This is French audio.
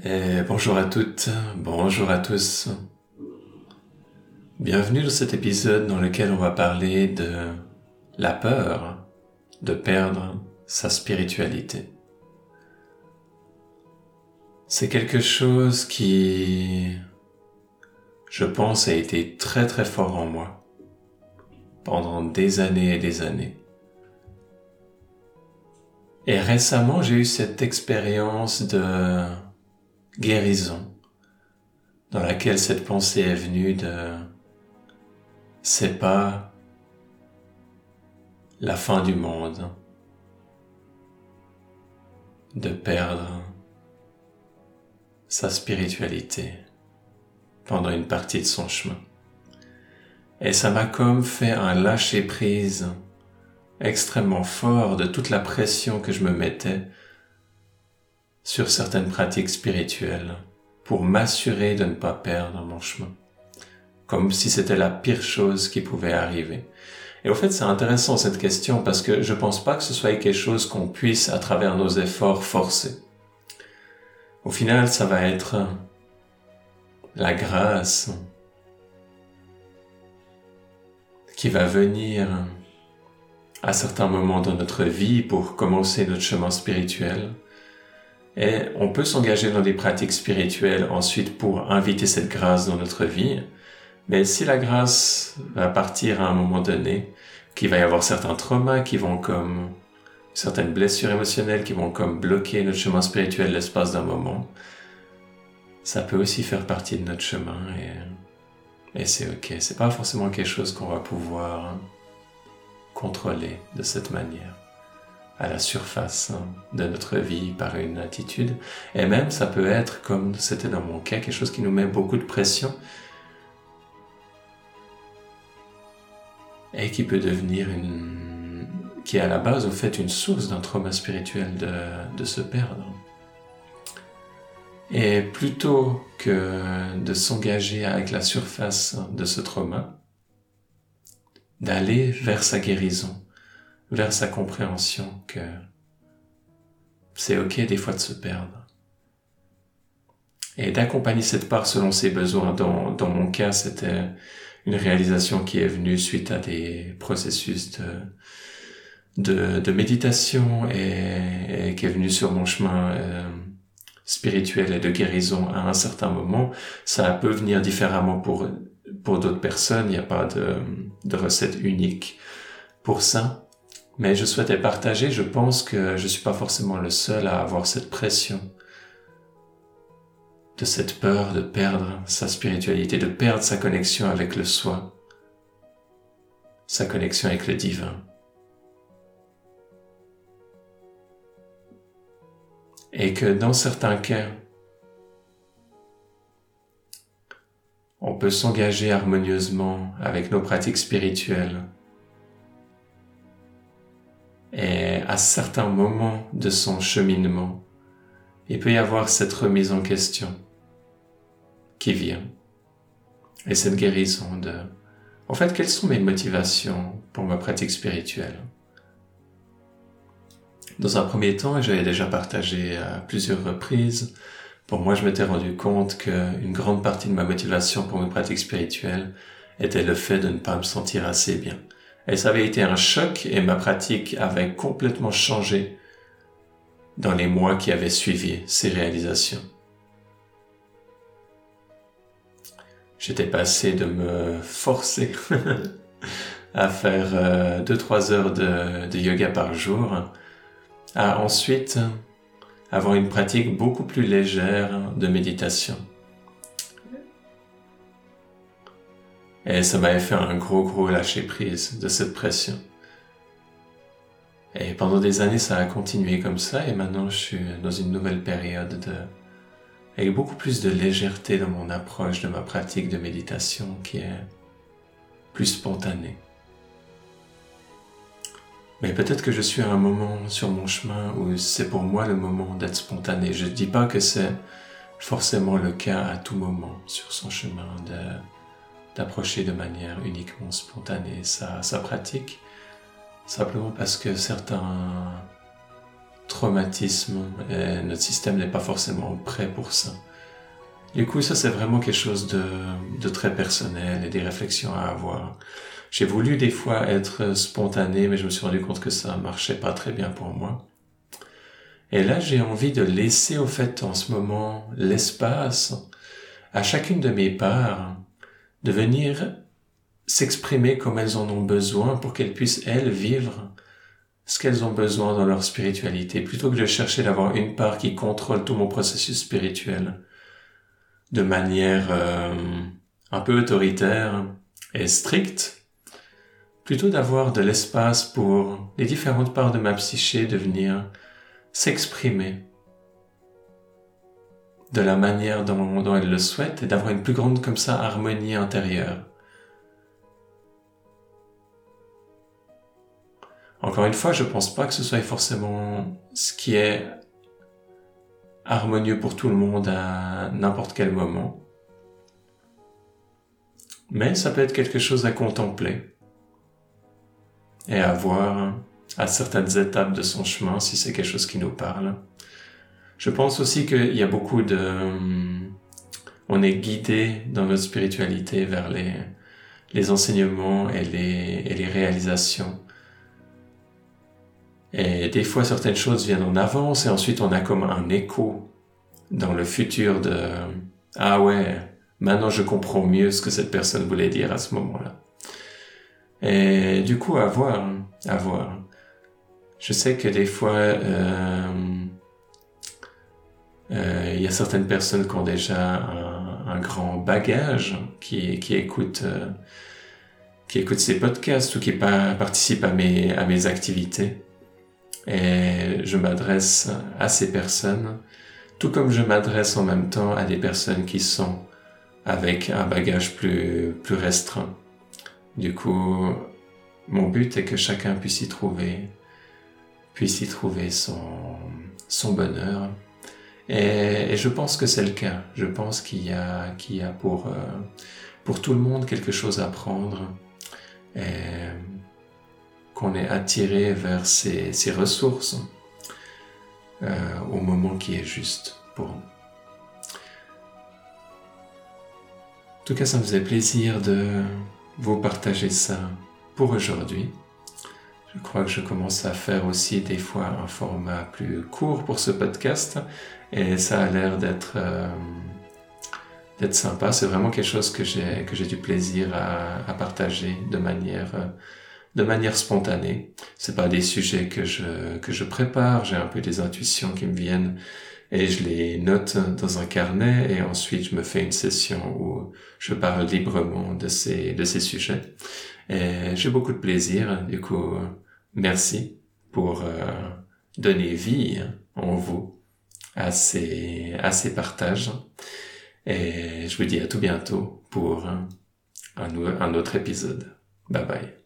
Et bonjour à toutes, bonjour à tous. Bienvenue dans cet épisode dans lequel on va parler de la peur de perdre sa spiritualité. C'est quelque chose qui, je pense, a été très très fort en moi pendant des années et des années. Et récemment, j'ai eu cette expérience de guérison dans laquelle cette pensée est venue de c'est pas la fin du monde de perdre sa spiritualité pendant une partie de son chemin. Et ça m'a comme fait un lâcher prise extrêmement fort de toute la pression que je me mettais sur certaines pratiques spirituelles pour m'assurer de ne pas perdre mon chemin. Comme si c'était la pire chose qui pouvait arriver. Et au fait, c'est intéressant cette question parce que je pense pas que ce soit quelque chose qu'on puisse à travers nos efforts forcer. Au final, ça va être la grâce qui va venir à certains moments dans notre vie pour commencer notre chemin spirituel et on peut s'engager dans des pratiques spirituelles ensuite pour inviter cette grâce dans notre vie. Mais si la grâce va partir à un moment donné, qu'il va y avoir certains traumas qui vont comme certaines blessures émotionnelles qui vont comme bloquer notre chemin spirituel l'espace d'un moment, ça peut aussi faire partie de notre chemin et, et c'est ok. C'est pas forcément quelque chose qu'on va pouvoir contrôler de cette manière à la surface hein, de notre vie par une attitude. Et même, ça peut être, comme c'était dans mon cas, quelque chose qui nous met beaucoup de pression et qui peut devenir une... qui est à la base, au fait, une source d'un trauma spirituel de, de se perdre. Et plutôt que de s'engager avec la surface de ce trauma, d'aller vers sa guérison, vers sa compréhension que c'est ok des fois de se perdre. Et d'accompagner cette part selon ses besoins. Dans, dans mon cas, c'était une réalisation qui est venue suite à des processus de, de, méditation et, qui est venue sur mon chemin euh, spirituel et de guérison à un certain moment. Ça peut venir différemment pour, pour d'autres personnes. Il n'y a pas de recette unique pour ça. Mais je souhaitais partager, je pense que je suis pas forcément le seul à avoir cette pression de cette peur de perdre sa spiritualité, de perdre sa connexion avec le soi, sa connexion avec le divin. Et que dans certains cas, on peut s'engager harmonieusement avec nos pratiques spirituelles à certains moments de son cheminement, il peut y avoir cette remise en question qui vient. Et cette guérison de, en fait, quelles sont mes motivations pour ma pratique spirituelle? Dans un premier temps, j'avais déjà partagé à plusieurs reprises, pour moi, je m'étais rendu compte qu'une grande partie de ma motivation pour mes pratiques spirituelles était le fait de ne pas me sentir assez bien. Et ça avait été un choc et ma pratique avait complètement changé dans les mois qui avaient suivi ces réalisations. J'étais passé de me forcer à faire 2-3 euh, heures de, de, yoga par jour à ensuite avoir une pratique beaucoup plus légère de méditation. Et ça m'avait fait un gros gros lâcher prise de cette pression. Et pendant des années, ça a continué comme ça et maintenant je suis dans une nouvelle période de, avec beaucoup plus de légèreté dans mon approche de ma pratique de méditation qui est plus spontanée. Mais peut-être que je suis à un moment sur mon chemin où c'est pour moi le moment d'être spontané. Je ne dis pas que c'est forcément le cas à tout moment sur son chemin de d'approcher de manière uniquement spontanée sa, sa pratique, simplement parce que certains traumatisme et notre système n'est pas forcément prêt pour ça. Du coup, ça c'est vraiment quelque chose de, de très personnel et des réflexions à avoir. J'ai voulu des fois être spontané, mais je me suis rendu compte que ça marchait pas très bien pour moi. Et là, j'ai envie de laisser au fait en ce moment l'espace à chacune de mes parts de venir s'exprimer comme elles en ont besoin pour qu'elles puissent, elles, vivre ce qu'elles ont besoin dans leur spiritualité, plutôt que de chercher d'avoir une part qui contrôle tout mon processus spirituel de manière euh, un peu autoritaire et stricte, plutôt d'avoir de l'espace pour les différentes parts de ma psyché de venir s'exprimer de la manière dont, elles le souhaitent et d'avoir une plus grande comme ça harmonie intérieure. Encore une fois, je pense pas que ce soit forcément ce qui est harmonieux pour tout le monde à n'importe quel moment. Mais ça peut être quelque chose à contempler et à voir à certaines étapes de son chemin si c'est quelque chose qui nous parle. Je pense aussi qu'il y a beaucoup de... On est guidé dans notre spiritualité vers les, les enseignements et les, et les réalisations et des fois, certaines choses viennent en avance et ensuite on a comme un écho dans le futur de ah ouais, maintenant je comprends mieux ce que cette personne voulait dire à ce moment-là. Et du coup, à voir, à voir. Je sais que des fois, euh, il y a certaines personnes qui ont déjà un, grand bagage, qui, qui écoutent, euh, qui écoutent ces podcasts ou qui participent à mes, activités. Et je m'adresse à ces personnes, tout comme je m'adresse en même temps à des personnes qui sont avec un bagage plus, restreint. Du coup, mon but est que chacun puisse y trouver, puisse y trouver son bonheur. Et, je pense que c'est le cas. Je pense qu'il y a, qu'il y a pour, euh, pour tout le monde quelque chose à prendre. Qu'on est attiré vers ces, ressources euh, au moment qui est juste pour nous. En tout cas, ça me faisait plaisir de vous partager ça pour aujourd'hui. Je crois que je commence à faire aussi des fois un format plus court pour ce podcast et ça a l'air d'être euh, d'être sympa. C'est vraiment quelque chose que j'ai que j'ai du plaisir à, partager de manière euh, de manière spontanée. C'est pas des sujets que je, que je prépare, j'ai un peu des intuitions qui me viennent et je les note dans un carnet et ensuite je me fais une session où je parle librement de ces, de ces sujets. Et j'ai beaucoup de plaisir, du coup, merci pour euh, donner vie en vous à ces, à ces partages. Et je vous dis à tout bientôt pour un, un autre épisode. Bye bye.